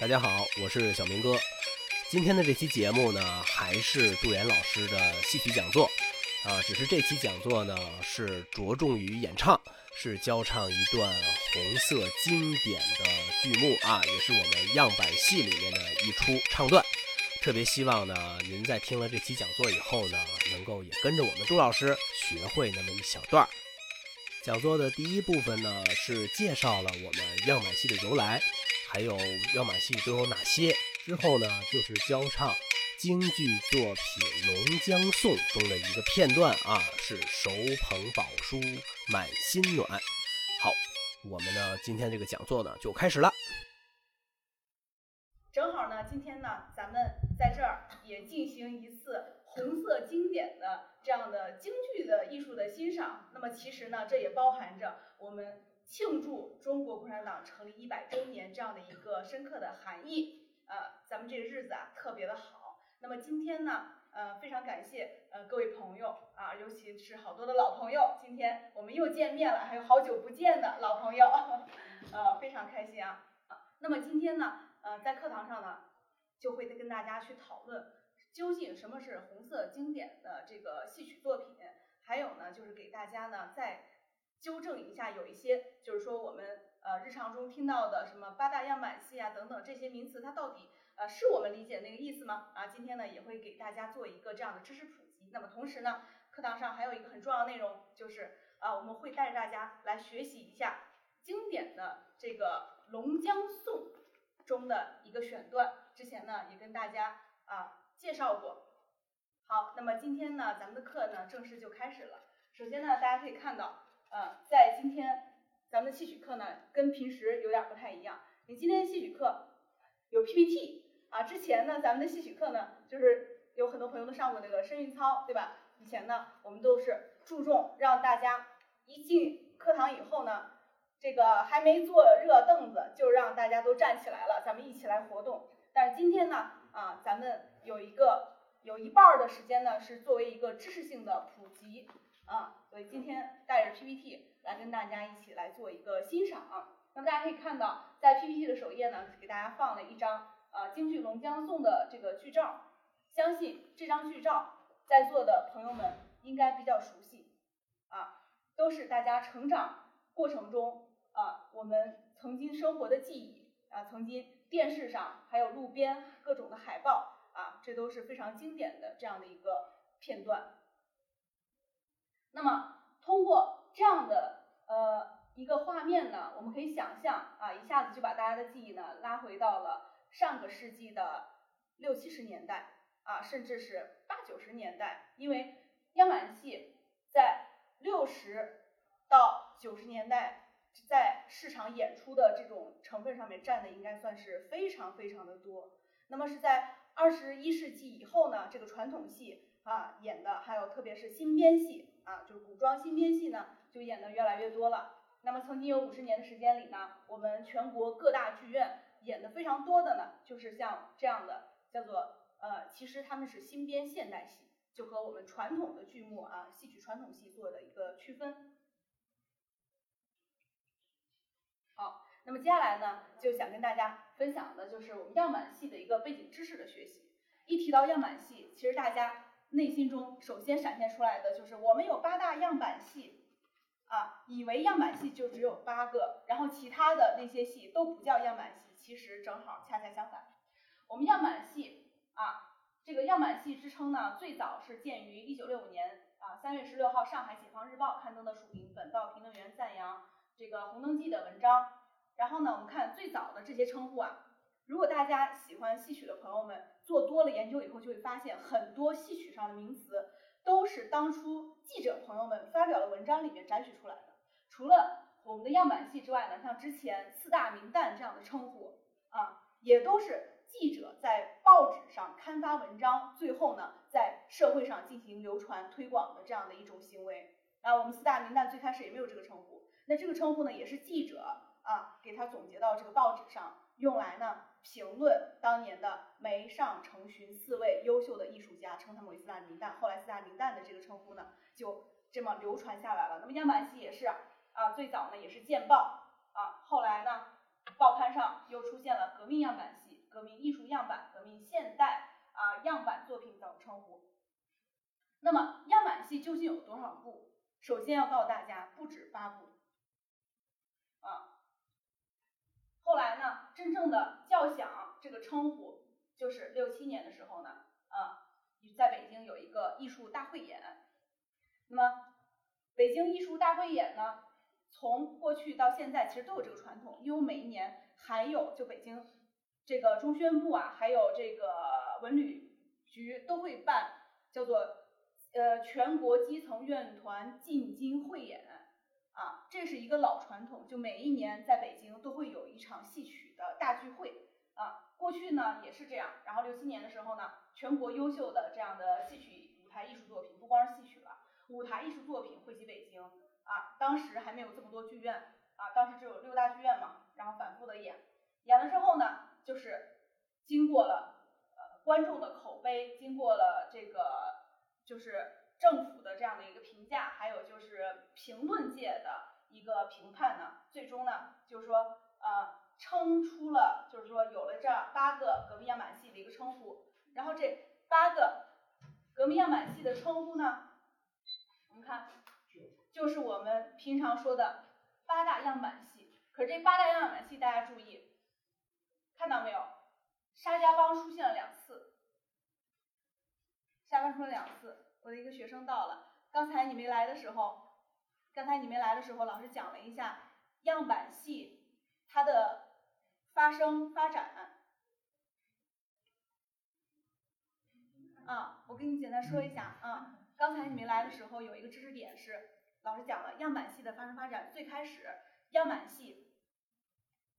大家好，我是小明哥。今天的这期节目呢，还是杜岩老师的戏曲讲座啊，只是这期讲座呢是着重于演唱，是教唱一段红色经典的剧目啊，也是我们样板戏里面的一出唱段。特别希望呢，您在听了这期讲座以后呢，能够也跟着我们杜老师学会那么一小段儿。讲座的第一部分呢，是介绍了我们样板戏的由来。还有样板戏都有哪些？之后呢，就是教唱京剧作品《龙江颂》中的一个片段啊，是手捧宝书满心暖。好，我们呢今天这个讲座呢就开始了。正好呢，今天呢咱们在这儿也进行一次红色经典的这样的京剧的艺术的欣赏。那么其实呢，这也包含着我们。庆祝中国共产党成立一百周年这样的一个深刻的含义，呃，咱们这个日子啊特别的好。那么今天呢，呃，非常感谢呃各位朋友啊，尤其是好多的老朋友，今天我们又见面了，还有好久不见的老朋友，呃，非常开心啊。啊，那么今天呢，呃，在课堂上呢，就会跟大家去讨论究竟什么是红色经典的这个戏曲作品，还有呢，就是给大家呢在。纠正一下，有一些就是说我们呃日常中听到的什么八大样板戏啊等等这些名词，它到底呃是我们理解那个意思吗？啊，今天呢也会给大家做一个这样的知识普及。那么同时呢，课堂上还有一个很重要的内容，就是啊我们会带着大家来学习一下经典的这个《龙江颂》中的一个选段。之前呢也跟大家啊介绍过。好，那么今天呢咱们的课呢正式就开始了。首先呢大家可以看到。呃，在今天咱们的戏曲课呢，跟平时有点不太一样。你今天戏曲课有 PPT 啊，之前呢，咱们的戏曲课呢，就是有很多朋友都上过那个声韵操，对吧？以前呢，我们都是注重让大家一进课堂以后呢，这个还没坐热凳子，就让大家都站起来了，咱们一起来活动。但是今天呢，啊，咱们有一个有一半的时间呢，是作为一个知识性的普及。啊，所以今天带着 PPT 来跟大家一起来做一个欣赏。那么大家可以看到，在 PPT 的首页呢，给大家放了一张啊京剧《龙江颂》的这个剧照。相信这张剧照在座的朋友们应该比较熟悉啊，都是大家成长过程中啊我们曾经生活的记忆啊，曾经电视上还有路边各种的海报啊，这都是非常经典的这样的一个片段。那么，通过这样的呃一个画面呢，我们可以想象啊，一下子就把大家的记忆呢拉回到了上个世纪的六七十年代啊，甚至是八九十年代。因为样板戏在六十到九十年代在市场演出的这种成分上面占的应该算是非常非常的多。那么是在二十一世纪以后呢，这个传统戏啊演的，还有特别是新编戏。啊，就是古装新编戏呢，就演的越来越多了。那么曾经有五十年的时间里呢，我们全国各大剧院演的非常多的呢，就是像这样的叫做呃，其实他们是新编现代戏，就和我们传统的剧目啊，戏曲传统戏做的一个区分。好，那么接下来呢，就想跟大家分享的就是我们样板戏的一个背景知识的学习。一提到样板戏，其实大家。内心中首先闪现出来的就是我们有八大样板戏，啊，以为样板戏就只有八个，然后其他的那些戏都不叫样板戏，其实正好恰恰相反。我们样板戏啊，这个样板戏之称呢，最早是见于一九六五年啊三月十六号上海解放日报刊登的署名本报评论员赞扬这个《红灯记》的文章。然后呢，我们看最早的这些称呼啊。如果大家喜欢戏曲的朋友们做多了研究以后，就会发现很多戏曲上的名词都是当初记者朋友们发表的文章里面摘取出来的。除了我们的样板戏之外呢，像之前四大名旦这样的称呼啊，也都是记者在报纸上刊发文章，最后呢在社会上进行流传推广的这样的一种行为。啊，我们四大名旦最开始也没有这个称呼，那这个称呼呢也是记者啊给他总结到这个报纸上用来呢。评论当年的梅上成群四位优秀的艺术家，称他们为四大名旦。后来四大名旦的这个称呼呢，就这么流传下来了。那么样板戏也是啊，最早呢也是见报啊，后来呢报刊上又出现了革命样板戏革命艺术样板、革命现代啊样板作品等称呼。那么样板戏究竟有多少部？首先要告诉大家，不止八部。啊，后来呢，真正的叫响这个称呼，就是六七年的时候呢，啊，在北京有一个艺术大汇演。那么北京艺术大汇演呢，从过去到现在其实都有这个传统，因为每一年还有就北京这个中宣部啊，还有这个文旅局都会办叫做。呃，全国基层院团进京汇演啊，这是一个老传统，就每一年在北京都会有一场戏曲的大聚会啊。过去呢也是这样，然后六七年的时候呢，全国优秀的这样的戏曲舞台艺术作品，不光是戏曲了，舞台艺术作品汇集北京啊。当时还没有这么多剧院啊，当时只有六大剧院嘛，然后反复的演，演了之后呢，就是经过了呃观众的口碑，经过了这个。就是政府的这样的一个评价，还有就是评论界的一个评判呢，最终呢，就是说，呃，称出了，就是说有了这八个革命样板戏的一个称呼。然后这八个革命样板戏的称呼呢，我们看，就是我们平常说的八大样板戏。可是这八大样板戏，大家注意，看到没有？沙家浜出现了两次。下班说了两次，我的一个学生到了。刚才你没来的时候，刚才你没来的时候，老师讲了一下样板戏它的发生发展。啊，我给你简单说一下啊。刚才你没来的时候，有一个知识点是老师讲了样板戏的发生发展。最开始样板戏，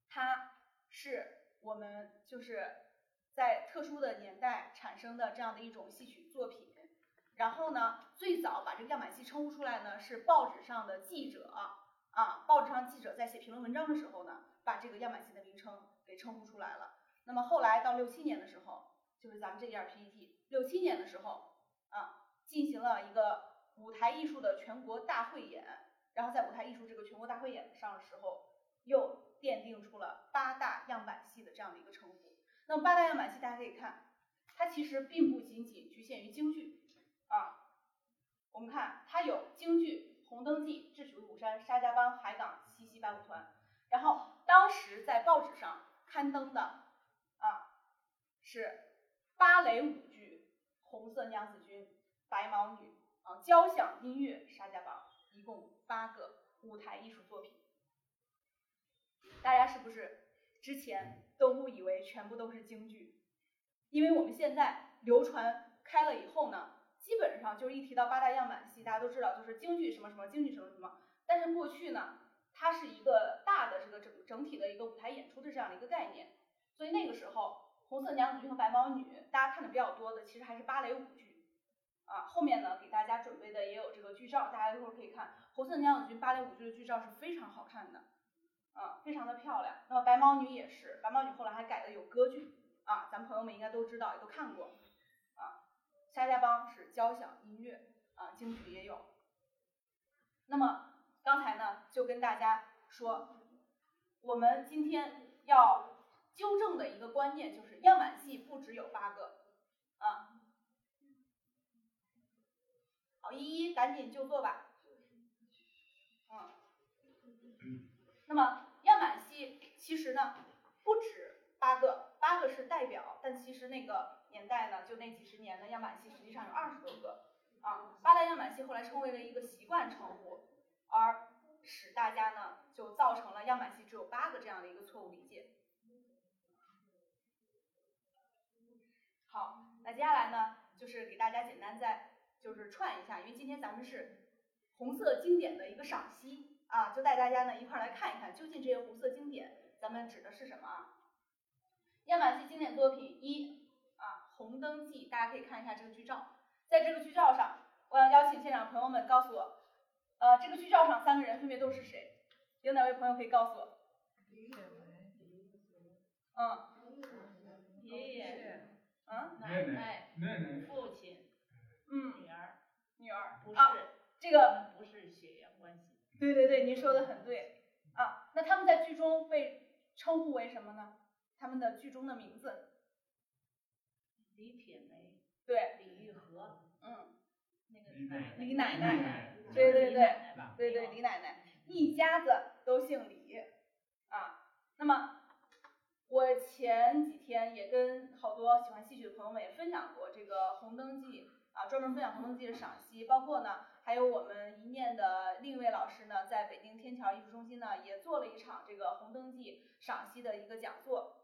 它是我们就是。在特殊的年代产生的这样的一种戏曲作品，然后呢，最早把这个样板戏称呼出来呢，是报纸上的记者啊，报纸上记者在写评论文章的时候呢，把这个样板戏的名称给称呼出来了。那么后来到六七年的时候，就是咱们这页 PPT，六七年的时候啊，进行了一个舞台艺术的全国大汇演，然后在舞台艺术这个全国大汇演上的时候，又奠定出了八大样板戏的这样的一个称呼。那么八大样板戏大家可以看，它其实并不仅仅局限于京剧啊。我们看它有京剧《红灯记》《智取威虎山》《沙家浜》《海港七夕白虎团》，然后当时在报纸上刊登的啊是芭蕾舞剧《红色娘子军》《白毛女》啊交响音乐《沙家浜》，一共八个舞台艺术作品，大家是不是之前？都误以为全部都是京剧，因为我们现在流传开了以后呢，基本上就是一提到八大样板戏，大家都知道就是京剧什么什么，京剧什么什么。但是过去呢，它是一个大的这个整整体的一个舞台演出的这样的一个概念，所以那个时候《红色娘子军》和《白毛女》，大家看的比较多的其实还是芭蕾舞剧啊。后面呢，给大家准备的也有这个剧照，大家一会儿可以看《红色娘子军》芭蕾舞剧的剧照是非常好看的。啊，非常的漂亮。那么白毛女也是，白毛女后来还改的有歌剧啊，咱们朋友们应该都知道，也都看过。沙家帮是交响音乐啊，京剧也有。那么刚才呢，就跟大家说，我们今天要纠正的一个观念就是，样板戏不只有八个啊。好，依依赶紧就坐吧。嗯，那么。样板戏其实呢不止八个，八个是代表，但其实那个年代呢，就那几十年的样板戏实际上有二十多个啊。八大样板戏后来成为了一个习惯称呼，而使大家呢就造成了样板戏只有八个这样的一个错误理解。好，那接下来呢就是给大家简单再就是串一下，因为今天咱们是红色经典的一个赏析。啊，就带大家呢一块来看一看，究竟这些红色经典咱们指的是什么啊？样板戏经典作品一啊，《红灯记》，大家可以看一下这个剧照，在这个剧照上，我想邀请现场朋友们告诉我，呃，这个剧照上三个人分别都是谁？有哪位朋友可以告诉我？嗯。爷爷。嗯。奶奶。奶奶。父亲。嗯。女儿。女儿。不是。这个。不是血缘关系。对对对，您说的很对啊。那他们在剧中被称呼为什么呢？他们的剧中的名字。李铁梅。对。李玉和。嗯。那个奶李奶奶。对对对。对对，李奶奶，一家子都姓李啊。那么我前几天也跟好多喜欢戏曲的朋友们也分享过这个《红灯记》啊，专门分享《红灯记》的赏析，包括呢。还有我们一念的另一位老师呢，在北京天桥艺术中心呢，也做了一场这个《红灯记》赏析的一个讲座啊，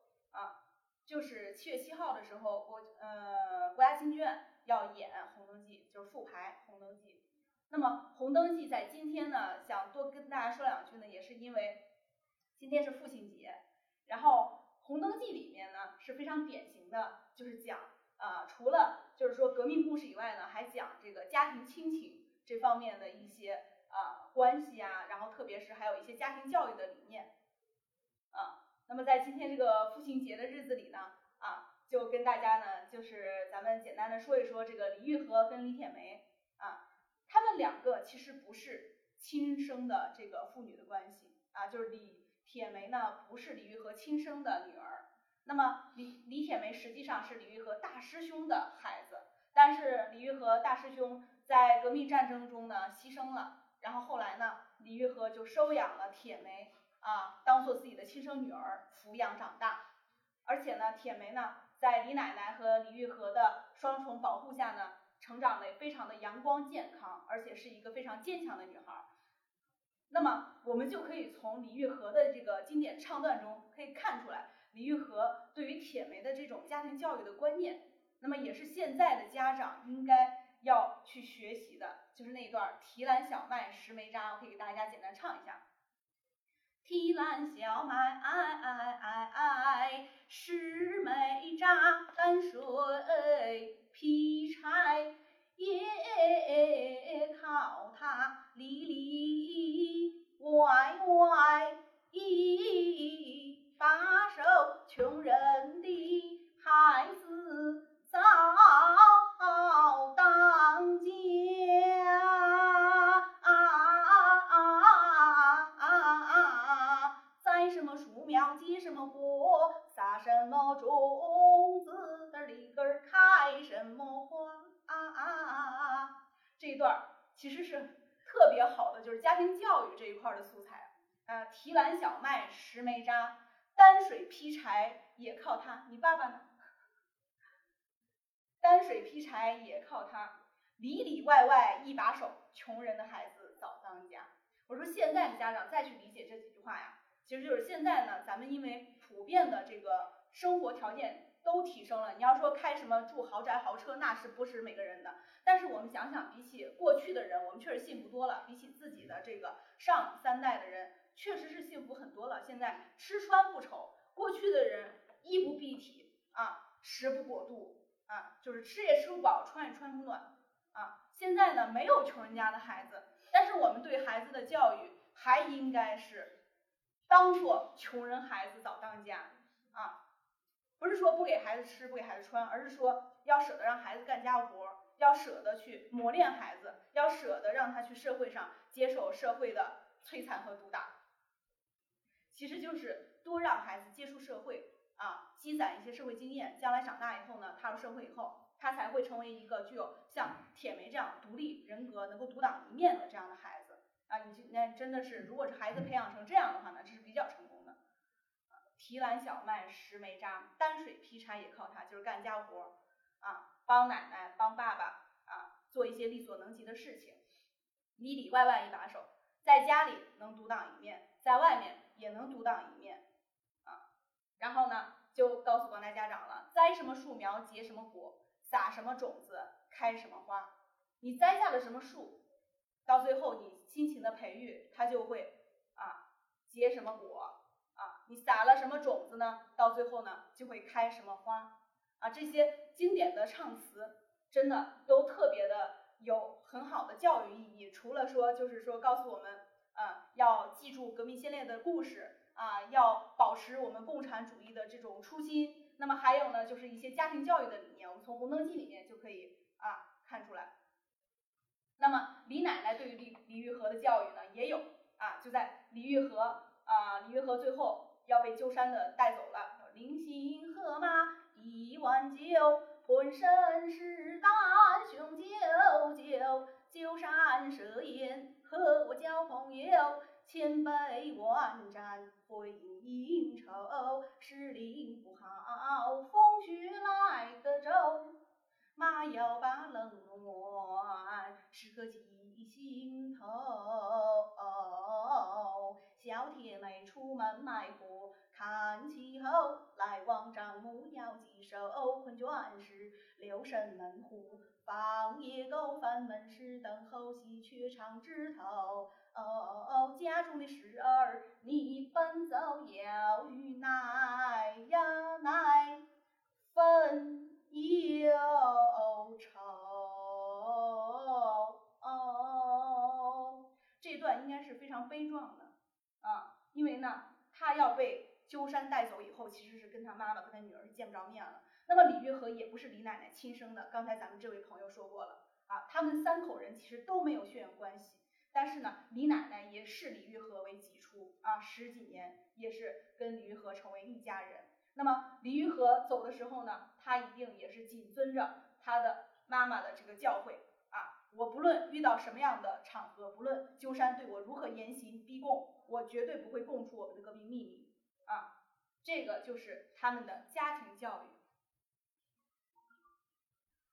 就是七月七号的时候，国呃国家京剧院要演《红灯记》，就是复排《红灯记》。那么《红灯记》在今天呢，想多跟大家说两句呢，也是因为今天是父亲节，然后《红灯记》里面呢是非常典型的，就是讲啊，除了就是说革命故事以外呢，还讲这个家庭亲情。这方面的一些啊关系啊，然后特别是还有一些家庭教育的理念。那么在今天这个父亲节的日子里呢，啊，就跟大家呢，就是咱们简单的说一说这个李玉和跟李铁梅啊，他们两个其实不是亲生的这个父女的关系啊，就是李铁梅呢不是李玉和亲生的女儿，那么李李铁梅实际上是李玉和大师兄的孩子，但是李玉和大师兄。在革命战争中呢，牺牲了。然后后来呢，李玉和就收养了铁梅啊，当做自己的亲生女儿抚养长大。而且呢，铁梅呢，在李奶奶和李玉和的双重保护下呢，成长的非常的阳光健康，而且是一个非常坚强的女孩。那么，我们就可以从李玉和的这个经典唱段中可以看出来，李玉和对于铁梅的这种家庭教育的观念，那么也是现在的家长应该。要去学习的就是那一段“提篮小麦，拾煤渣”，我可以给大家简单唱一下：“提篮小麦，哎哎哎哎，拾煤渣，穷人孩子早当家啊，不是说不给孩子吃，不给孩子穿，而是说要舍得让孩子干家务活，要舍得去磨练孩子，要舍得让他去社会上接受社会的摧残和毒打，其实就是多让孩子接触社会。啊，积攒一些社会经验，将来长大以后呢，踏入社会以后，他才会成为一个具有像铁梅这样独立人格、能够独当一面的这样的孩子啊。你那真的是，如果是孩子培养成这样的话呢，这是比较成。提篮小麦，拾煤渣，担水劈柴也靠他，就是干家活儿啊，帮奶奶、帮爸爸啊，做一些力所能及的事情，里里外外一把手，在家里能独当一面，在外面也能独当一面啊。然后呢，就告诉广大家长了：栽什么树苗结什么果，撒什么种子开什么花。你栽下了什么树，到最后你辛勤的培育，它就会啊结什么果。你撒了什么种子呢？到最后呢就会开什么花啊。这些经典的唱词，真的都特别的有很好的教育意义。除了说就是说告诉我们，啊要记住革命先烈的故事。啊，要保持我们共产主义的这种初心。那么还有呢，就是一些家庭教育的理念，我们从《红灯记》里面就可以啊看出来。那么李奶奶对于李李玉和的教育呢，也有啊，就在李玉和啊，李玉和最后要被鸠山的带走了，临行喝马一碗酒，浑身是胆雄赳赳。酒山设宴和我交朋友，千杯万盏会应酬。时令不好，风雪来得骤。马要把冷暖时刻记心头。小铁妹出门卖货看气候，来往账目要记收。困倦时留神门户，放野狗翻门时等候喜鹊唱枝头。哦哦哦，家中的事儿你奔走要与奶呀奶分忧愁。哦，这段应该是非常悲壮的，因为呢，他要被鸠山带走以后，其实是跟他妈妈、跟他女儿是见不着面了。那么李玉和也不是李奶奶亲生的，刚才咱们这位朋友说过了啊，他们三口人其实都没有血缘关系，但是呢，李奶奶也视李玉和为己出啊，十几年也是跟李玉和成为一家人。那么李玉和走的时候呢，他一定也是谨遵着他的妈妈的这个教诲啊，我不论遇到什么样的场合，不论鸠山对我如何严刑逼供，我绝对不会供出我们的革命秘密啊，这个就是他们的家庭教育。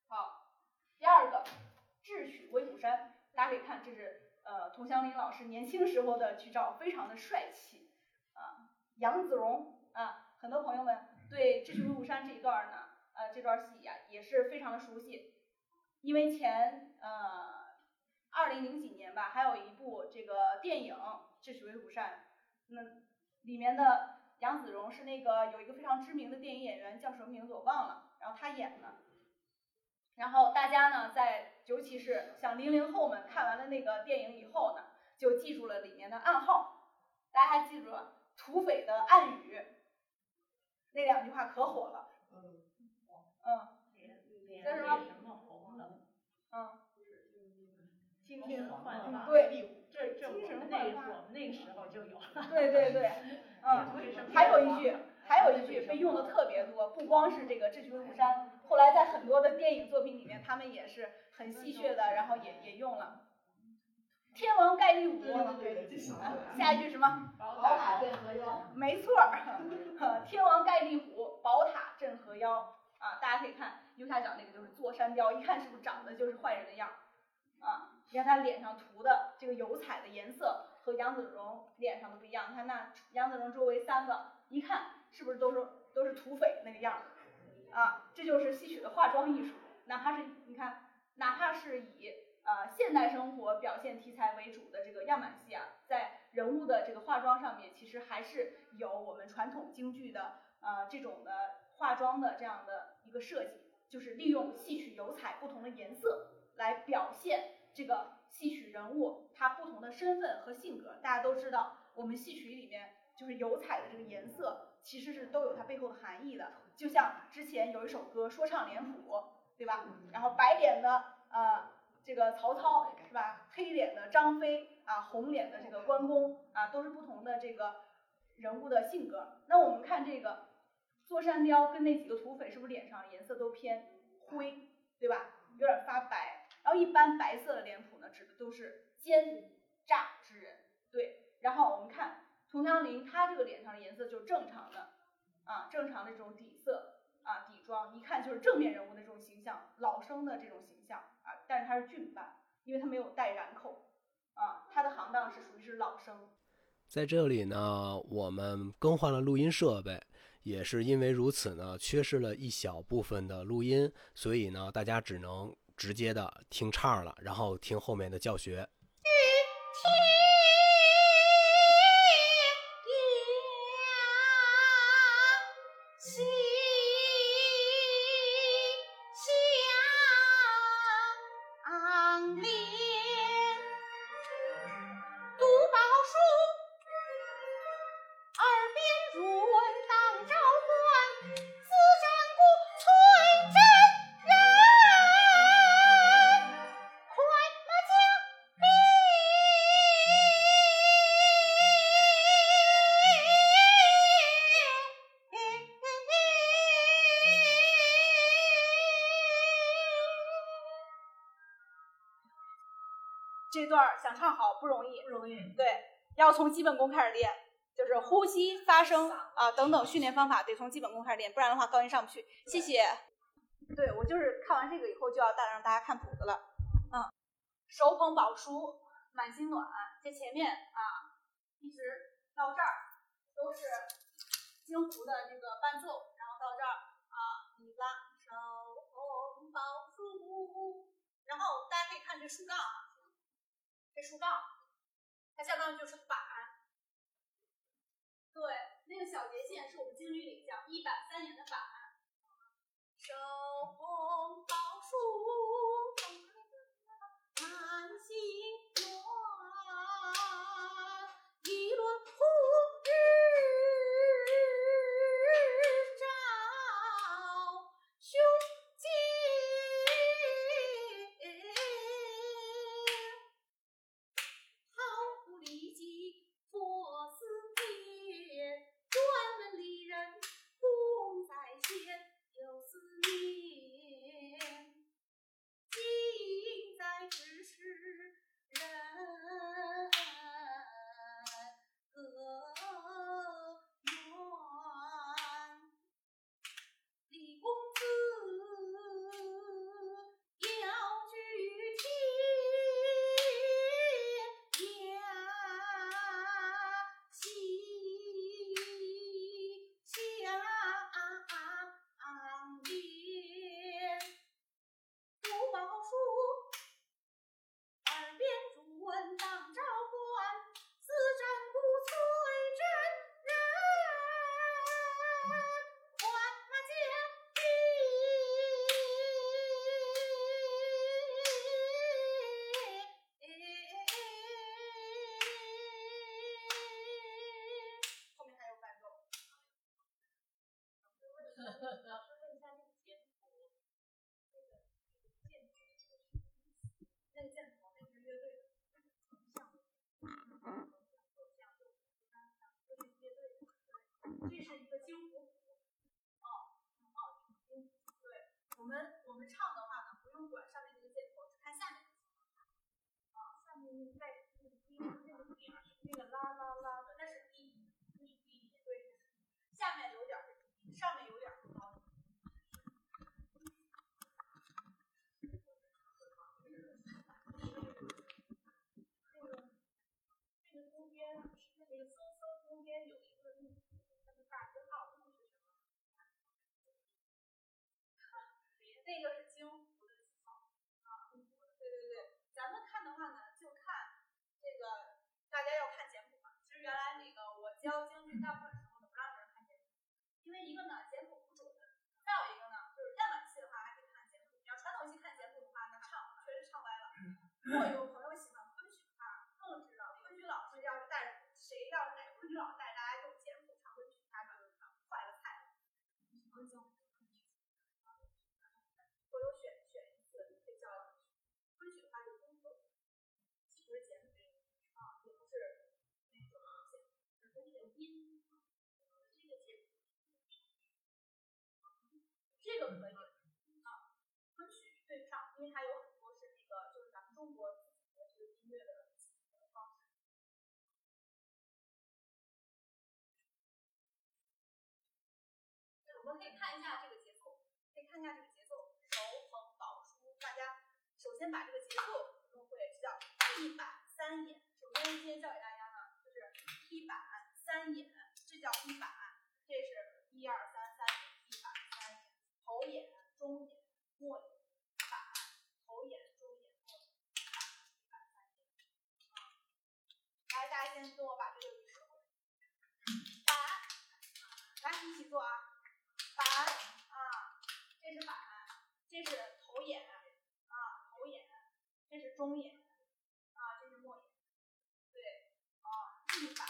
好，第二个智取威虎山，大家可以看，这是呃佟湘林老师年轻时候的剧照，非常的帅气啊。杨子荣啊，很多朋友们对智取威虎山这一段呢，呃这段戏呀也是非常的熟悉，因为前呃二零零几年吧，还有一部这个电影《智取威虎山》，那里面的杨子荣是那个有一个非常知名的电影演员，叫什么名字我忘了，然后他演的。然后大家呢，在尤其是像零零后们看完了那个电影以后呢，就记住了里面的暗号。大家还记住了土匪的暗语，那两句话可火了。嗯，这是什么？嗯。对，这这我们那我们那个时候就有。对对对，嗯，还有一句，还有一句被用的特别多，不光是这个《智取威虎山》。后来在很多的电影作品里面，他们也是很戏谑的，然后也也用了。天王盖地虎，下一句什么？宝塔镇河妖。没错儿，天王盖地虎，宝塔镇河妖啊！大家可以看右下角那个就是坐山雕，一看是不是长得就是坏人的样儿啊？你看他脸上涂的这个油彩的颜色和杨子荣脸上的不一样，你看那杨子荣周围三个，一看是不是都是都是土匪那个样儿？啊，这就是戏曲的化妆艺术。哪怕是你看，哪怕是以呃现代生活表现题材为主的这个样板戏啊，在人物的这个化妆上面，其实还是有我们传统京剧的呃这种的化妆的这样的一个设计，就是利用戏曲油彩不同的颜色来表现这个戏曲人物他不同的身份和性格。大家都知道，我们戏曲里面就是油彩的这个颜色。其实是都有它背后的含义的，就像之前有一首歌说唱脸谱，对吧？然后白脸的呃这个曹操是吧？黑脸的张飞啊，红脸的这个关公啊，都是不同的这个人物的性格。那我们看这个坐山雕跟那几个土匪是不是脸上颜色都偏灰，对吧？有点发白。然后一般白色的脸谱呢，指的都是奸诈之人，对。然后我们看。佟湘林他这个脸上的颜色就是正常的，啊，正常的这种底色啊，底妆，一看就是正面人物的这种形象，老生的这种形象啊，但是他是俊扮，因为他没有带染口，啊，他的行当是属于是老生。在这里呢，我们更换了录音设备，也是因为如此呢，缺失了一小部分的录音，所以呢，大家只能直接的听唱了，然后听后面的教学。基本功开始练，就是呼吸、发声啊等等训练方法得从基本功开始练，不然的话高音上不去。谢谢。对我就是看完这个以后就要带让大家看谱子了。嗯，手捧宝书，满心暖，这前面啊一直到这儿都是京胡的这个伴奏，然后到这儿啊你拉手捧宝书，然后大家可以看这竖杠啊。这竖杠，它相当于就是板。对，那个小节线是我们京剧里叫一板三眼的板。手捧宝书，满心暖，一轮红日照胸襟。好不立即佛寺殿，专门离人功在先，有思念，近在咫尺人隔远。李公子要举天涯西相连，读宝书，耳边主问当朝官，四战鼓催真人，换马将兵。后面还有伴奏。老师问一下那个简谱，那个键谱，那个键谱那个乐队的，这是一个京胡，哦哦，京对，我们我们唱的话呢，不用管上面那个键头，只看下面的键头。啊，下面那个带那个低那个点儿是那个啦啦啦的，那是低，那是低，对，下面有点儿是低，上面有点儿是高。那个那个中间那个搜搜中间有一个那个那个大字号，那是什么？那个是京胡的记号啊，对对对，咱们看的话呢，就看这个大家要看简谱嘛。其实原来那个我教京剧大部分时候呢不让别人看简谱，因为一个呢简谱不准，再有一个呢就是样板戏的话还可以看简谱，你要传统戏看简谱的话，那唱确实唱歪了。如果有朋友喜欢昆曲啊，更知道昆曲老师要是带着谁要是哪个昆曲老师带大家用简谱唱昆曲，他就是坏了菜了。我有选选一次，可以叫昆曲的话就综合，既不是简谱啊，也不是那种简谱，只是那个音，这个简谱，可以啊，昆曲对不上，因为它有很多是那个就是咱们中国自己的这个音乐的方式。我们可以看一下这个节奏，可以看一下这个节奏，手捧宝书，大家首先把这个节奏弄会，这叫一板三眼。首先今天教给大家呢，就是一板三眼，这叫一板，这是一二三三眼，一板三眼，头眼、中眼、末眼，板，头眼、中眼、末眼，板，一板三眼。啊，来，大家先跟我把这个语说过来，板，来一起做啊。板啊，这是板，这是头眼啊，头眼，这是中眼啊，这是末眼，对啊，一板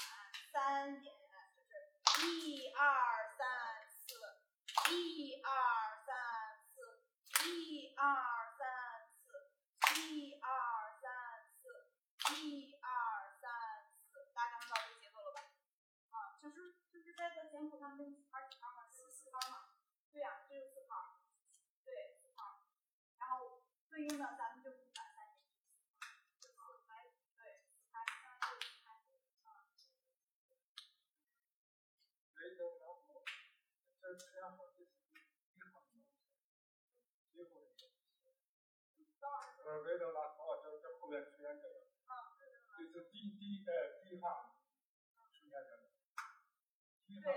三眼，就是一二三四，一二三四，一二三四，一二三四，一二三四，大家能找这个节奏了吧？啊，就是就是在这简谱上面几拍几拍嘛，就是四拍嘛。对呀、这是四拍，对四拍。然后对应的咱们就一板三眼，就四拍。呃，维德拉哦，就这后面出现这个，这是第第呃第一行出现这个，第一行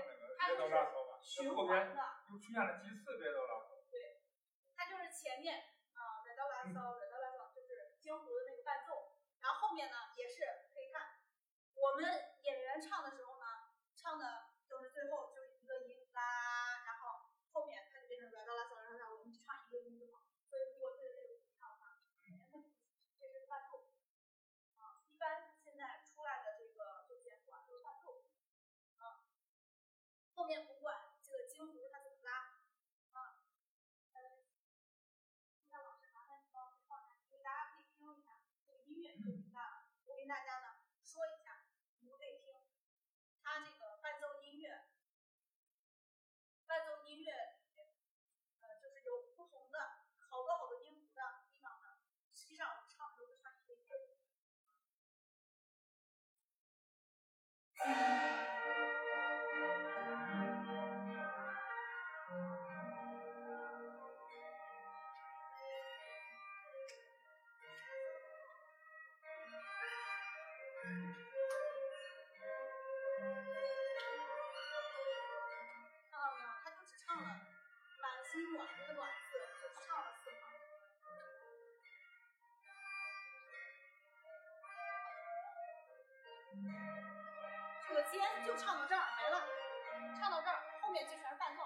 那个维德拉索吧，循这后面环的，又出现了几次维德拉索，它就是前面啊，来到拉萨，来到拉萨，就是京胡的那个伴奏，然后后面呢也是可以看，我们演员唱的就唱到这儿没了，唱到这儿后面就全是伴奏。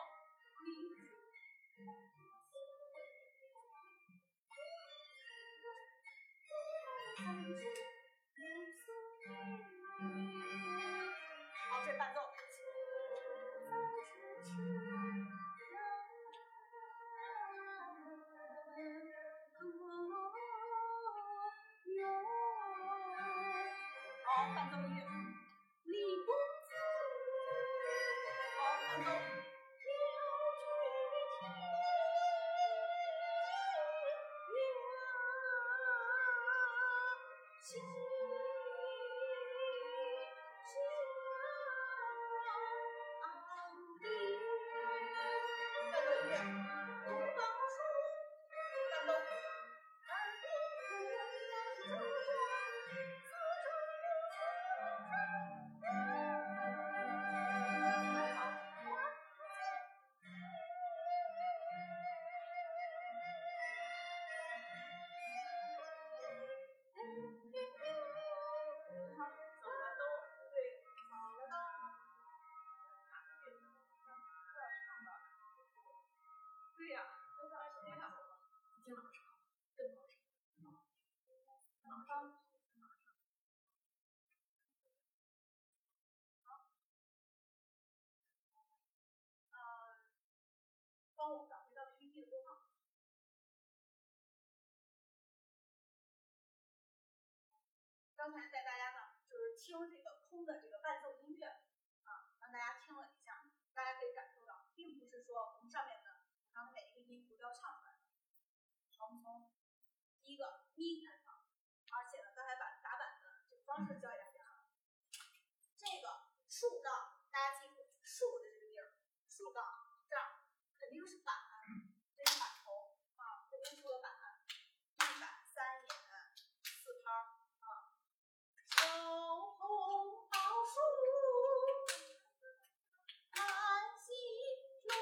伴帮我返回到 PPT 的播放。刚才带大家呢，就是听这个空的这个伴奏音乐啊，让大家听了一下，大家可以感受到，并不是说我们上面的刚才每一个音符都要唱出来。好，我们从第一个咪开方式教给大家了。这个竖杠，大家记住竖的这个地儿，竖杠这儿肯定是板，这是板头啊，这边竖个板，一板三眼四拍儿啊，小红桃树。安心暖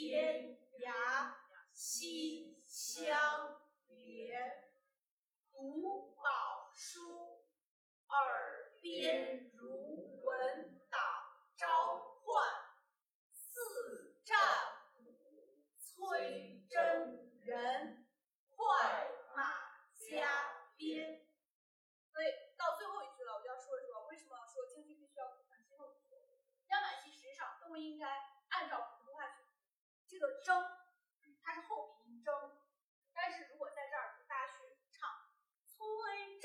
天涯，心相别。读宝书，耳边如闻党召唤，四战鼓催真人，快马加鞭。所以到最后一句了，我就要说一说为什么说京剧必须要补满息后语。央满戏实际上都应该，这个征它是后鼻音征，但是如果在这儿大家去唱催征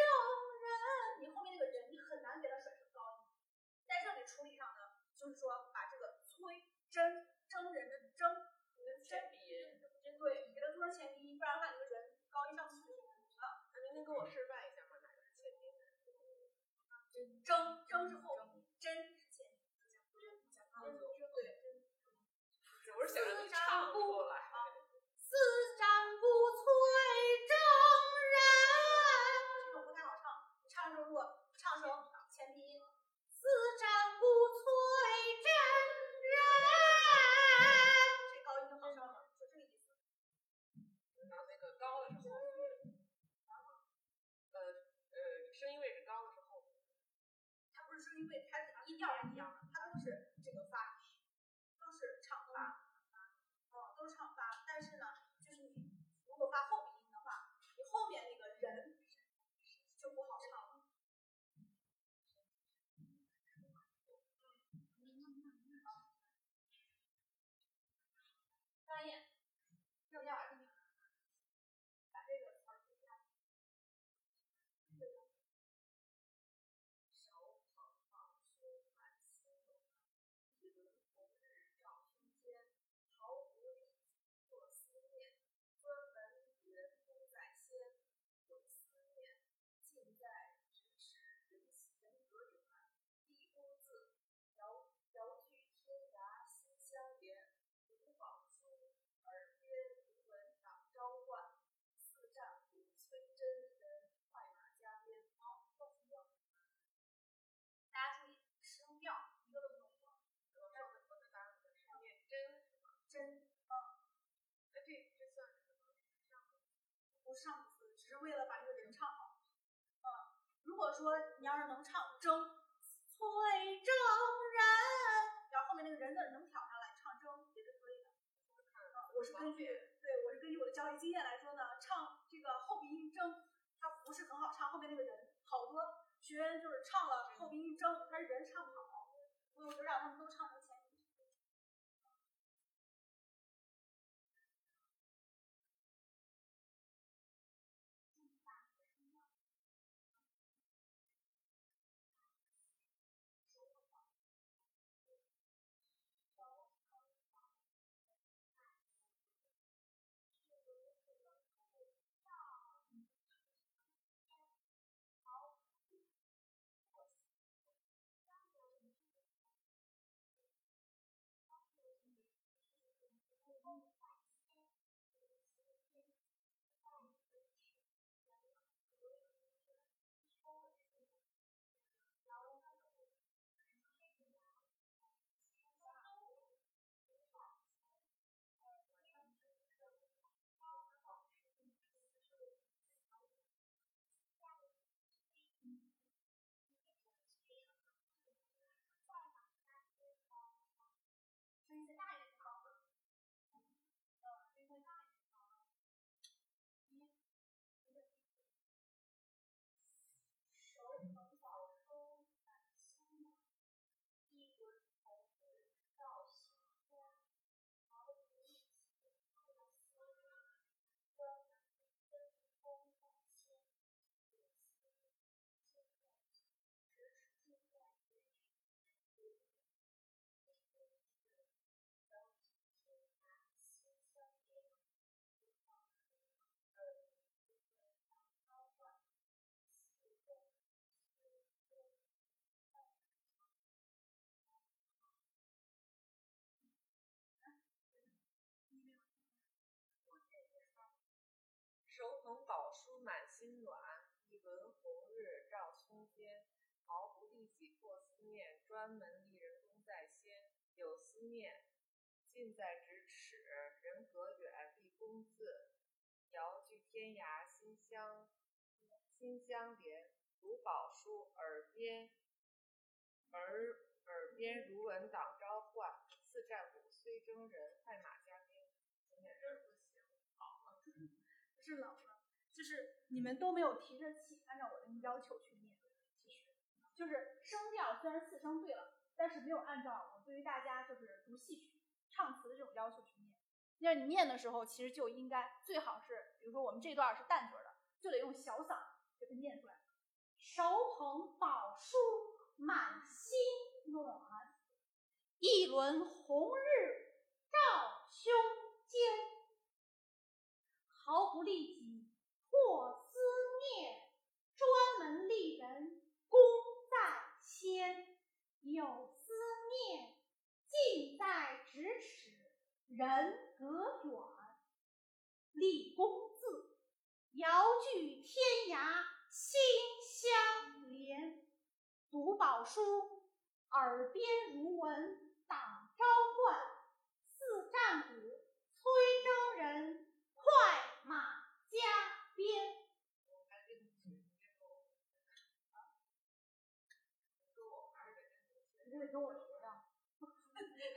人，你后面那个人你很难给它甩成高音，在这里处理上呢，就是说把这个催真征人的征，你的真鼻音，真对，给它做成前鼻音，不然的话你的人高音上不去啊。那您能给我示范一下吗？哪个是前鼻音？征征是后鼻，真是前鼻，真对。我是想让你唱出来。四战不催征人，这种不太好唱。你唱的时候如果唱成前鼻音，四战不催征人，这高音就好唱了，就这个意思。然后那个高的是后鼻，呃呃，声音位置高的是后鼻。它不是声音位，它是音调是一样的，它都是这个发，都是唱发，嗯，都是唱发。但是呢，就是你如果发后鼻音的话，你后面那个人就不好唱了。张燕，要不要把这个把这个词儿读一下？手捧宝书满心暖，一轮红日照胸间，毫无利己破思念，专门利人功在先，有思念近在咫尺，人人隔远，立功字，遥遥距天涯心相连。读宝书，耳边如闻党召唤，四战鼓催真人，快马加鞭。好，到声调。大家注意声调，一个都不能错。我这我我的答案是念真是吗？真，嗯，哎，这这算是什么？上上词，只是为了把这个人唱好。嗯，如果说你要是能唱征，催征人，然后后面那个人字儿能挑上来，唱征也是可以的。我是根据对我是根据我的教育经验来说呢，唱这个后鼻音征，它不是很好唱，后面那个人好多学员就是唱了后鼻音征，但是人唱不好，所以我就让他们都唱成 on it. 手捧宝书满心暖，一轮红日照胸间。毫不利己过思念，专门利人功在先。有思念，近在咫尺；人隔远，立功字。遥距天涯，心相心相连。读宝书，耳边耳耳边如闻党召唤。四战鼓，虽征人，快马加鞭。今天这不行，好了。不是冷了，就是你们都没有提着气，按照我的要求去念。其实，就是声调虽然四声对了，但是没有按照我对于大家就是读戏曲、唱词的这种要求去念。那你念的时候，其实就应该最好是，比如说我们这段是淡嘴的，就得用小嗓给它念出来。手捧宝书满心暖，一轮红日照胸间。毫不利己破思念，专门利人功在先。有思念，近在咫尺；人隔远，立功字。遥距天涯，心相连。读宝书，耳边如闻党召唤。四战鼓，催征人，快加鞭。你得跟我学呀！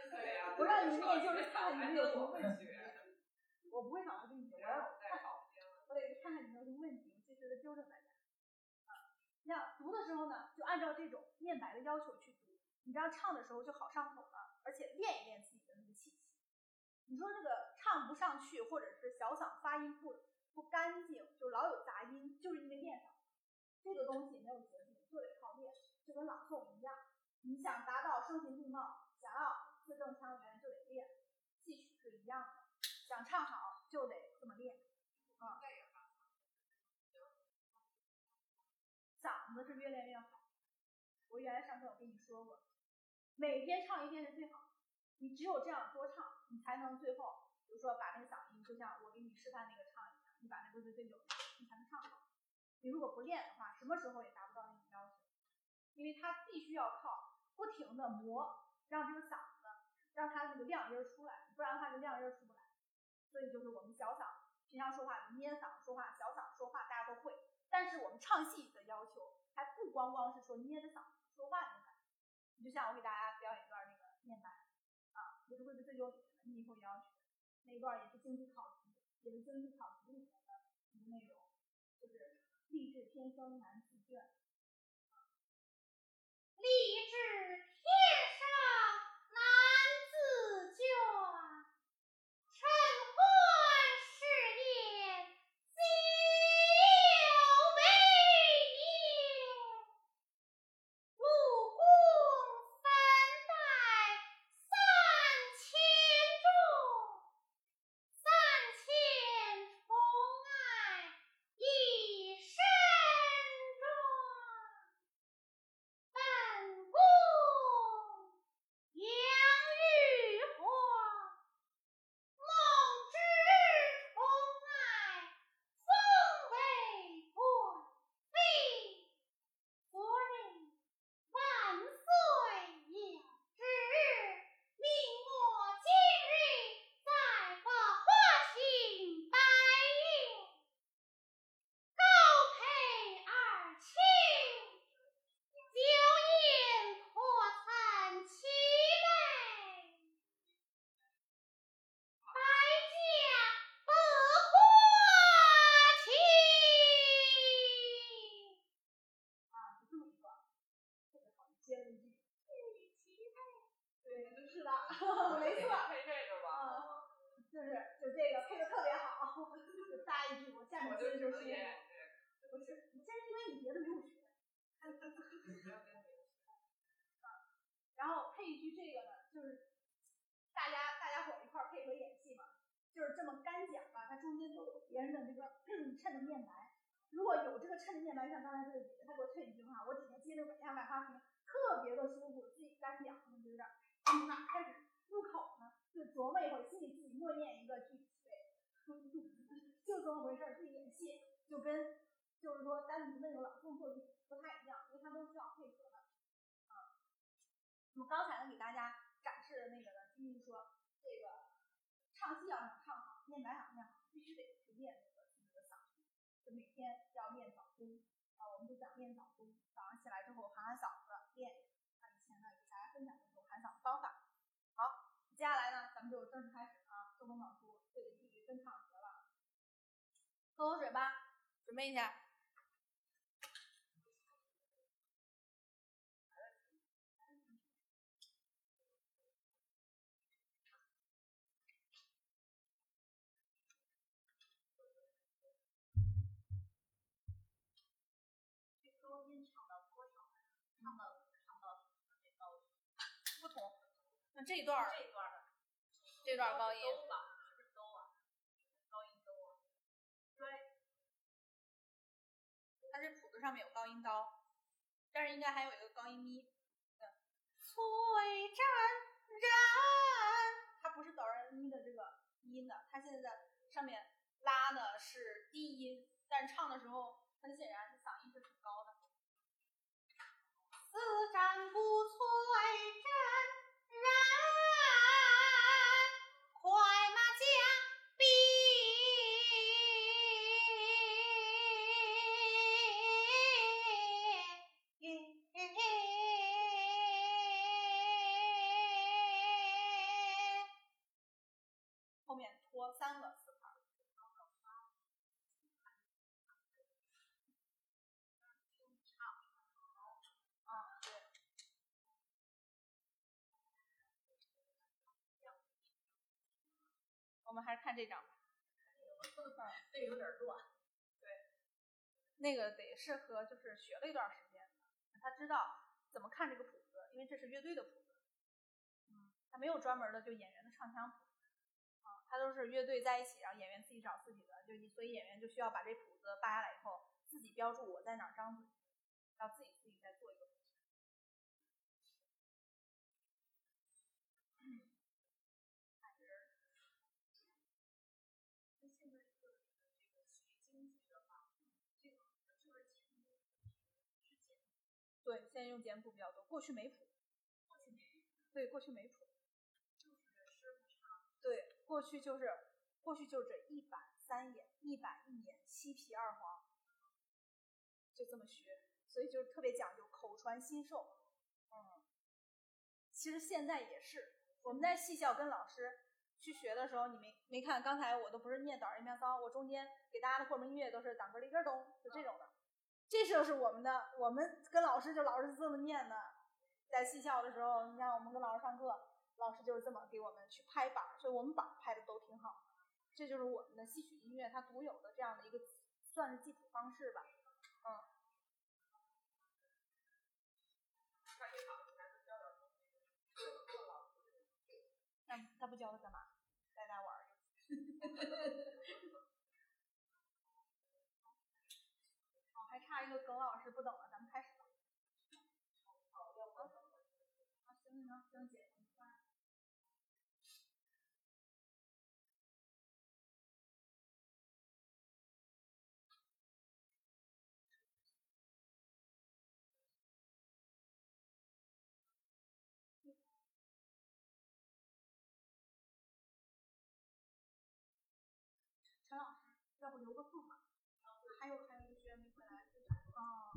对呀，不让你念就是看你有什么问题。我不会找他跟你学，我，我得看看你有什么问题，我及时的纠正大家。啊，那读的时候呢，就按照这种念白的要求去读，你这样唱的时候就好上口了，而且练一练自己的那个气息。你说这个唱不上去，或者是小嗓发音不不干净，就老有杂音，就是因为练上。这个东西没有捷径，就得靠练，就跟朗诵一样。你想达到声情并茂，想要字正腔圆，就得练。戏曲是一样的，想唱好就得这么练。啊，嗓子是越练越好。我原来上课我跟你说过，每天唱一遍是最好的。你只有这样多唱，你才能最后，比如说把那个嗓音，就像我给你示范那个唱你把那个对对九，你才能唱好。你如果不练的话，什么时候也达不到那种要求，因为它必须要靠不停的磨，让这个嗓子，让它那个亮音出来，不然的话就亮音出不来。所以就是我们小嗓，平常说话捏嗓子说话，小嗓说话大家都会，但是我们唱戏的要求还不光光是说捏着嗓子说话那种感觉。你就像我给大家表演一段那个念白，啊，也是会是最优里面的，你以后也要学。那一段也是京剧考题，也是京剧考题里面的一个内容，就是。励志天生难自卷，励志天生难自倦，尘寰事业久为念，武功三代三千重，三千宠爱一身重。本宫杨玉环，梦之宠爱封为贵妃。昨日万岁有旨，命我今日再把花厅摆宴。高配二卿，酒宴可曾齐备？百家百花齐。啊，就这么一段，特别好，你接了一句，与其配。对，是的，没错，配这个吧。啊，就是就这个配的特别好，就搭一句，我下面我接着说就知道演这不是，你这是因为你别的没有学。然后配一句这个呢，就是大家大家伙儿一块儿配合演戏嘛，就是这么干讲吧，它中间都有别人的这个衬的念白。如果有这个衬的念白，像刚才这个姐姐她给我衬一句话，我底下接着百家百花瓶，特别的舒服，自己干讲可能就有点儿从哪儿开始入口呢，就琢磨一会儿，心里自己默念一个句子，对，就这么回事儿，是演戏，就跟就是说单独那个朗诵作品不太一样，因为它都需要配合的。啊，那么刚才呢给大家展示的那个呢，就是说这个唱戏要想唱好，念白想念好，必须得去练这个自己的嗓子，就每天要练早功啊，我们就讲练早功，早上起来之后喊喊嗓子练。那以前呢给大家分享这种喊嗓子方法。好，接下来呢咱们就正式开始啊，周文老师对一句跟唱和了，喝口水吧，准备一下。这高音唱到多少？唱到唱到最高音。不同。那这一段儿，这段的这段儿高音，都吧，是不是都啊？高音都啊？对，它这谱子上面有高音高，但是应该还有一个高音咪。对，翠沾染，它不是哆来咪的这个音的，它现在上面拉的是低音，但是唱的时候很显然是嗓音是挺高的。人快马加鞭。们还是看这张吧。这有点乱。对那个得适合就是学了一段时间的，他知道怎么看这个谱子，因为这是乐队的谱子，嗯，他没有专门的就演员的唱腔谱，啊，他都是乐队在一起，然后演员自己找自己的，就所以演员就需要把这谱子扒下来以后，自己标注我在哪儿张嘴，然后自己自己再做一个谱子。那现在就是这个学京剧的话，这个就是简谱，是简谱，对，现在用简谱比较多，过去没谱。过去没对，过去没谱。就是师傅唱，对，过去就是过去就这一板三眼，一板一眼，七皮二黄，就这么学，所以就是特别讲究口传心授。嗯，其实现在也是，我们在戏校跟老师去学的时候，你没没看刚才我都不是念导人喵骚，我中间给大家的过门音乐都是当个里个咚，就这种的。这就是我们的，我们跟老师就老是这么念的。在戏校的时候，你看我们跟老师上课，老师就是这么给我们去拍板儿，所以我们板儿拍的都挺好。这就是我们的戏曲音乐它独有的这样的一个算是记谱方式吧。嗯。那他不教他留个号码？还有还有一个学员没回来。哦。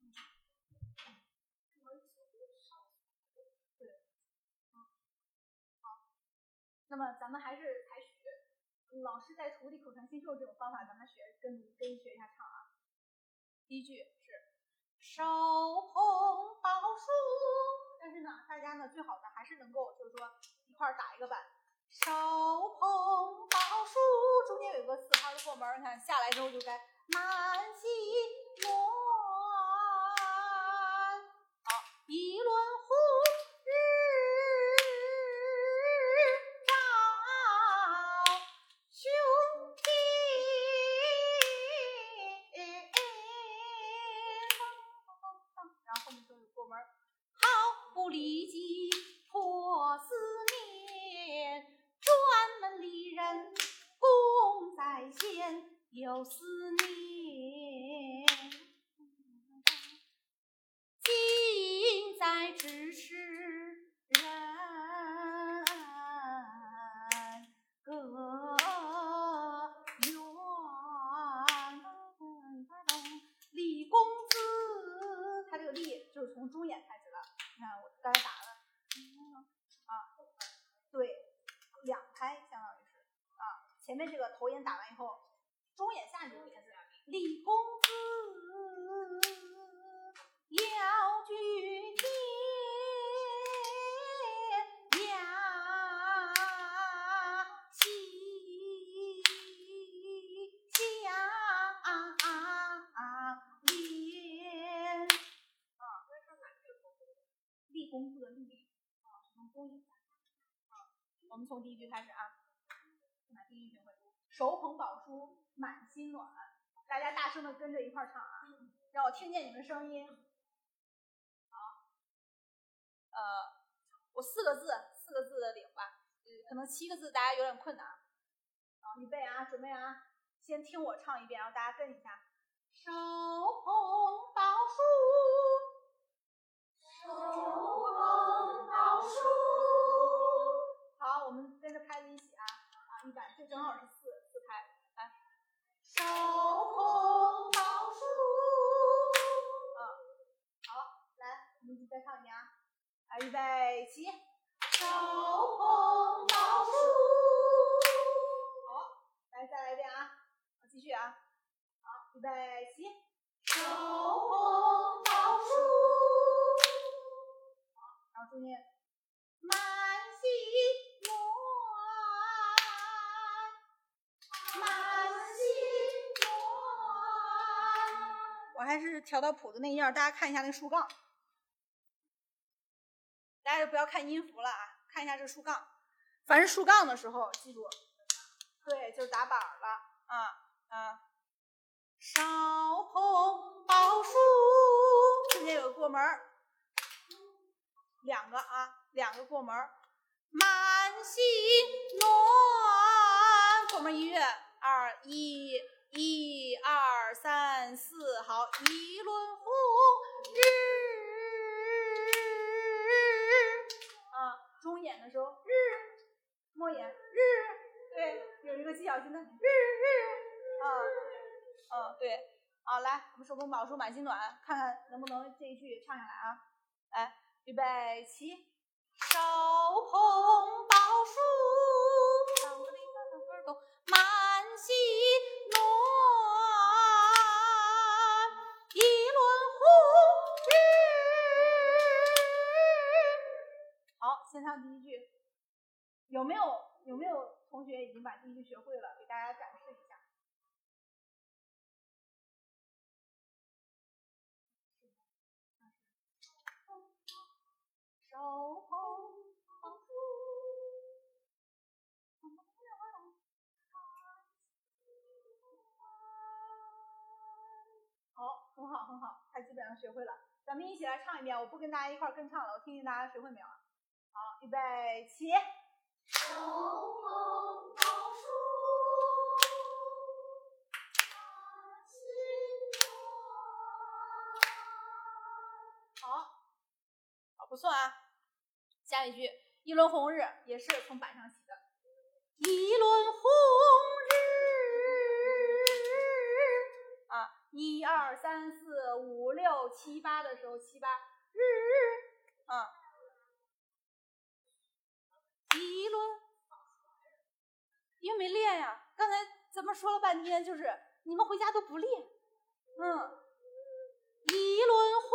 嗯。对。嗯。好。那么咱们还是采取老师带徒弟口传心授这种方法，咱们学跟跟学一下唱啊。第一句是手捧宝书，但是呢，大家呢最好呢还是能够就是说一块儿打一个板。手捧宝书，中间有个四号的过门，你看下来之后就该满心愿。好，一轮红日照胸天，然后后面就有过门儿，好不离己破思念。专门离人共在在先，有思念，近在咫尺，人隔远。李公子，他这个李就是从中眼开始的。你看我刚才打了，啊，对，两拍相当于是啊，前面这个头眼打完以后，中眼下去也是李公子要举天呀，西相连。立功夫的立啊，是从中眼下啊。我们从第一句开始啊，先把第一句会。手捧宝书满心暖，大家大声的跟着一块儿唱啊，让我听见你们声音。好，呃，我四个字，四个字的领吧，可能七个字大家有点困难。好，预备啊，准备啊，先听我唱一遍，然后大家跟一下。手捧宝书。手正好是四四拍，来，手捧宝书，嗯，好，来，我们再唱一遍啊，来，预备，起，手捧宝书，好，来，再来一遍啊，好，继续啊，好，预备，起，手捧宝书，然后中间满心暖，满心暖。我还是调到谱子那页，大家看一下那竖杠，大家就不要看音符了啊，看一下这竖杠。凡是竖杠的时候，记住，对，就是打板了啊啊。烧红宝书，中间有个过门儿，两个啊，两个过门儿，满心暖。过门一跃，二一一二三四，好，一轮红日啊，中眼的时候日，末眼日，对，有一个技巧性的日日啊，嗯，对，啊，来，我们手捧宝书满心暖，看看能不能这一句唱下来啊，来，预备起，手捧宝书，当个铃铛当个咚，满心暖，一轮红日。好，先唱第一句，有没有有没有同学已经把第一句学会了？给大家展示一下。手捧很好，他基本上学会了。咱们一起来唱一遍，我不跟大家一块儿跟唱了，我听听大家学会没有啊？好，预备起。好，好，不错啊。下一句，一轮红日也是从板上起的。一轮红日啊，一二三四五六七八的时候，七八日日啊，一轮，因为没练呀。刚才咱们说了半天，就是你们回家都不练，嗯，一轮红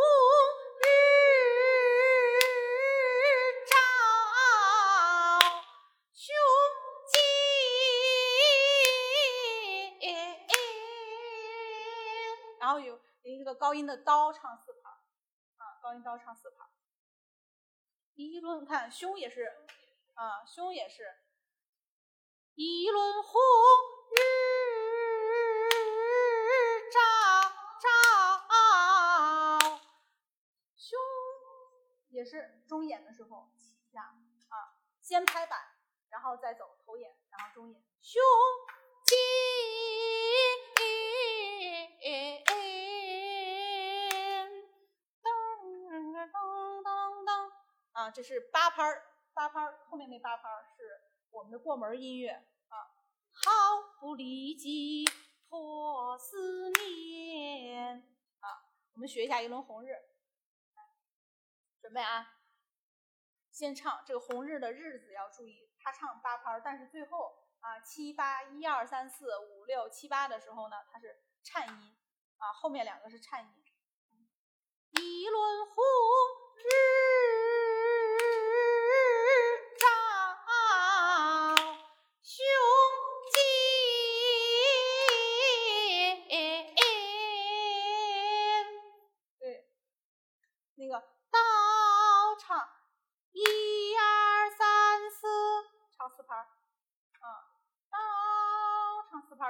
日有有一个高音的刀唱四拍儿啊，高音刀唱四拍儿。一轮看胸也是啊，胸也是一轮红日照照，胸也是中眼的时候起一下啊，先拍板，然后再走头眼，然后中眼，胸这是八拍儿，八拍儿后面那八拍儿是我们的过门音乐啊。毫不离迹破思念啊，我们学一下一轮红日，准备啊。先唱这个红日的日子要注意，他唱八拍儿，但是最后啊七八一二三四五六七八的时候呢，它是颤音啊，后面两个是颤音。一轮红日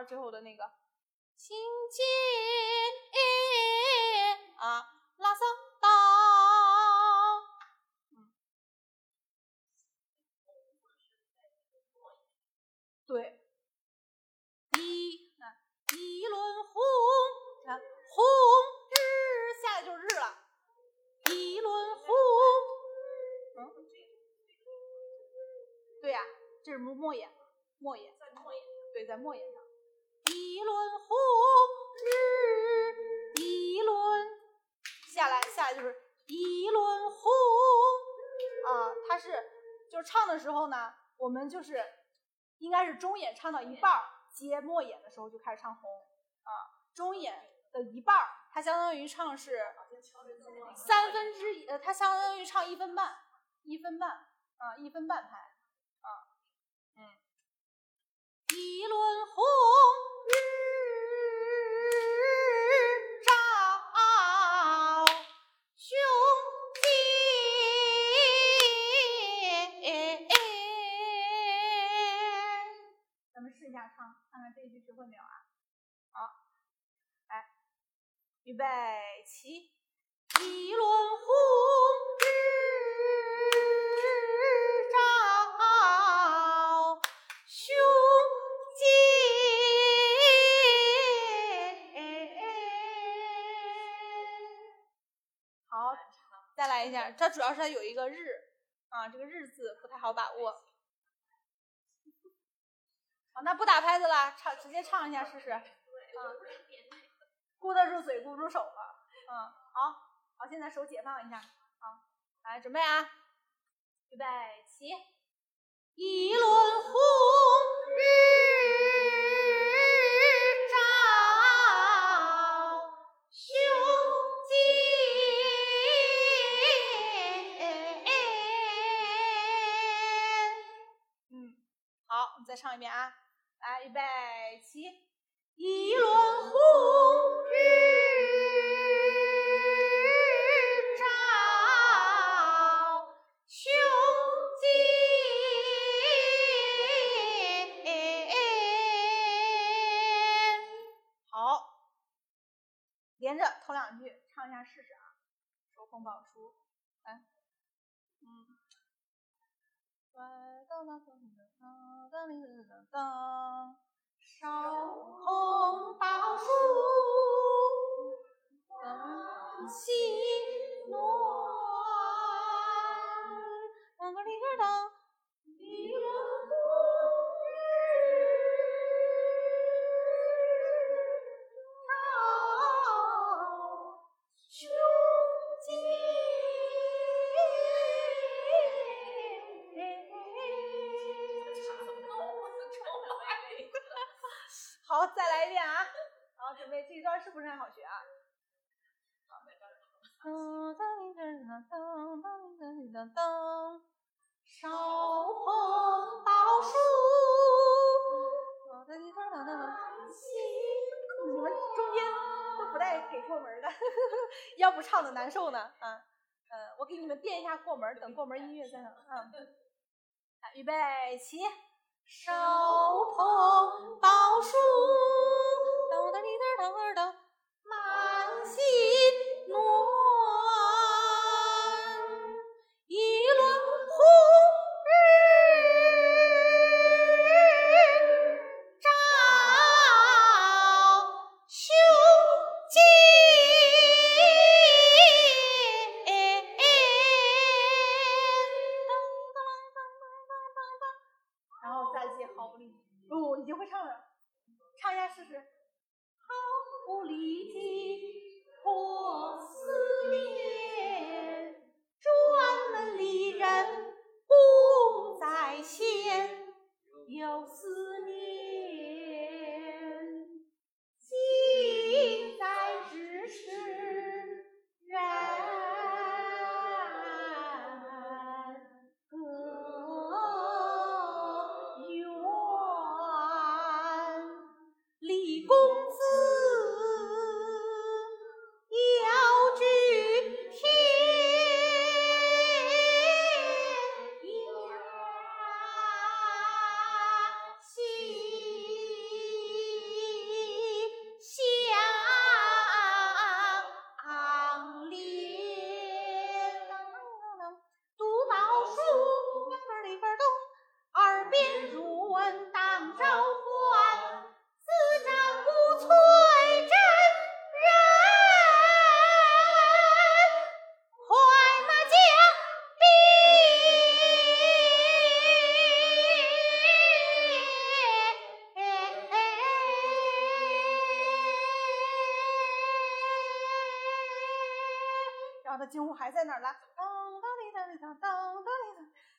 最后的那个心间啊，拉萨到，嗯，对，一那一轮红，看红日，下来就是日了，一轮红。嗯，对呀、这是末末眼，末眼，对，在末眼上。时候呢，我们就是应该是中演唱到一半儿，接末演的时候就开始唱红啊。中演的一半儿，它相当于唱是三分之一，呃，它相当于唱一分半。一分半啊，一分半拍啊，嗯，一轮红下唱，看看这一句学会没有啊？好，来，预备起，一轮红日照胸间。好，再来一下，它主要是它有一个日啊，这个日字不太好把握。好，那不打拍子了，唱直接唱一下试试。啊，顾 得住嘴，顾不住手了。嗯，好，好，现在手解放一下。好，来准备啊，预备起，一轮红日照胸间。嗯，好，我们再唱一遍啊，来预备起一轮红日照胸襟好连着头两句唱一下试试啊。手风宝书。来。嗯。当当当当当当当，收红包，树更喜暖，碗儿里边儿。当当当当，手捧宝书，噔噔噔噔噔噔。你们中间都不带给过门的，要不唱的难受呢啊。嗯，我给你们垫一下过门，等过门音乐再上。嗯，来预备起，手捧宝书，噔噔噔噔噔噔，满心暖，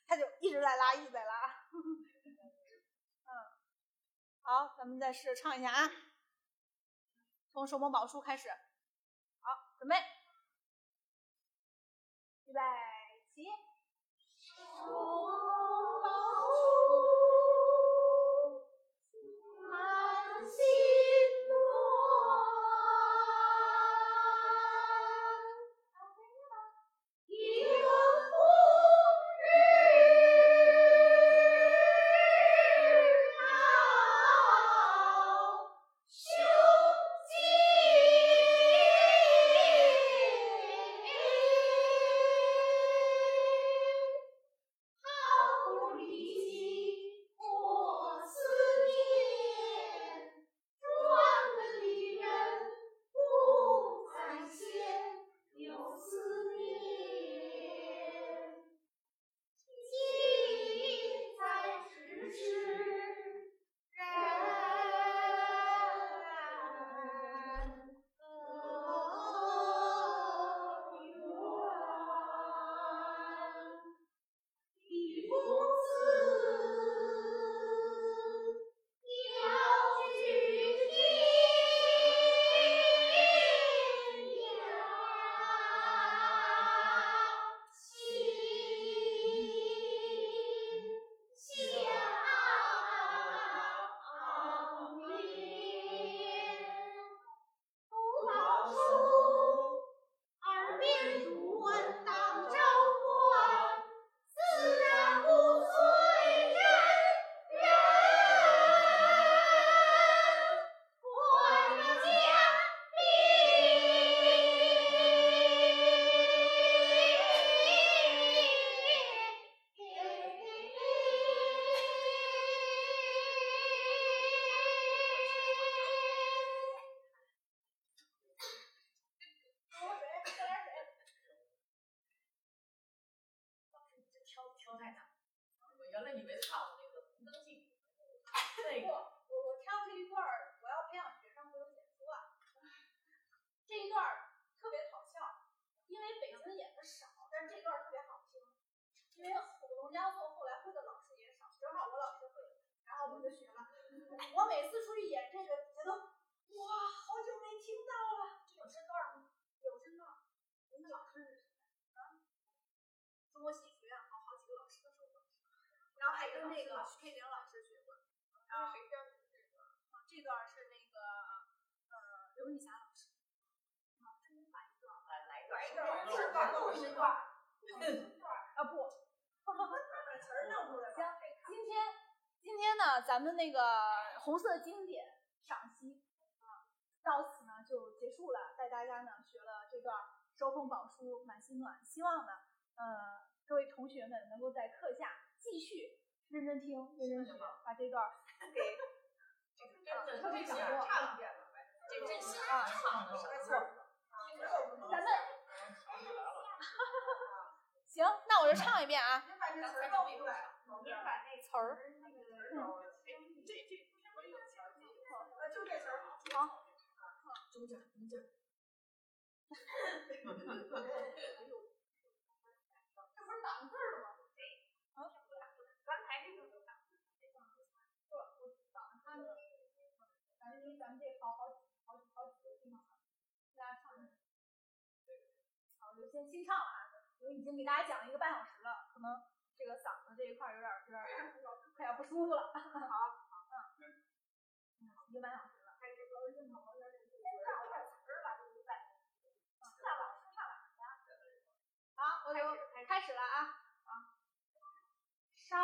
他就一直在拉，一直在拉。嗯，好，咱们再试着唱一下啊，从手摸宝书开始。好，准备，预备，起。每次出去演这个，底下都哇，好久没听到了。这有身段吗？有身段。您的老师是谁啊？中国戏剧学院好好几个老师都是我然后还跟那个徐佩玲老师学过。然后谁教你这个？啊，这段是那个呃刘玉霞老师。啊，真来一段，来来一段，是是段，都是段。啊不，把词儿弄出来。行，今天今天呢，咱们那个红色经典赏析啊，到此呢就结束了。带大家呢学了这段“收风宝书满心暖”，希望呢，呃，各位同学们能够在课下继续认真听、认真学，把这段给 这个真的特别掌握唱一遍，这真心啊唱的，没错。咱们 行，那我就唱一遍啊。刚才都没来，你把那词儿，这这不是我有词儿，呃，就这词儿。好，中间中间。这不是挡字儿了吗？啊，刚才这个都打不，我挡他的。咱因为咱们这好好好好几个地方啊，大家唱一下。好，我就先新唱了啊，因为已经给大家讲了一个半小时了，可能这个嗓子这一块儿有点儿有点儿快要不舒服了。好，好，嗯，嗯，一个半小时了，开始说镜头有点先唱一下词儿吧，就是在。唱吧，先唱哪呀？好，我就开始了啊啊！少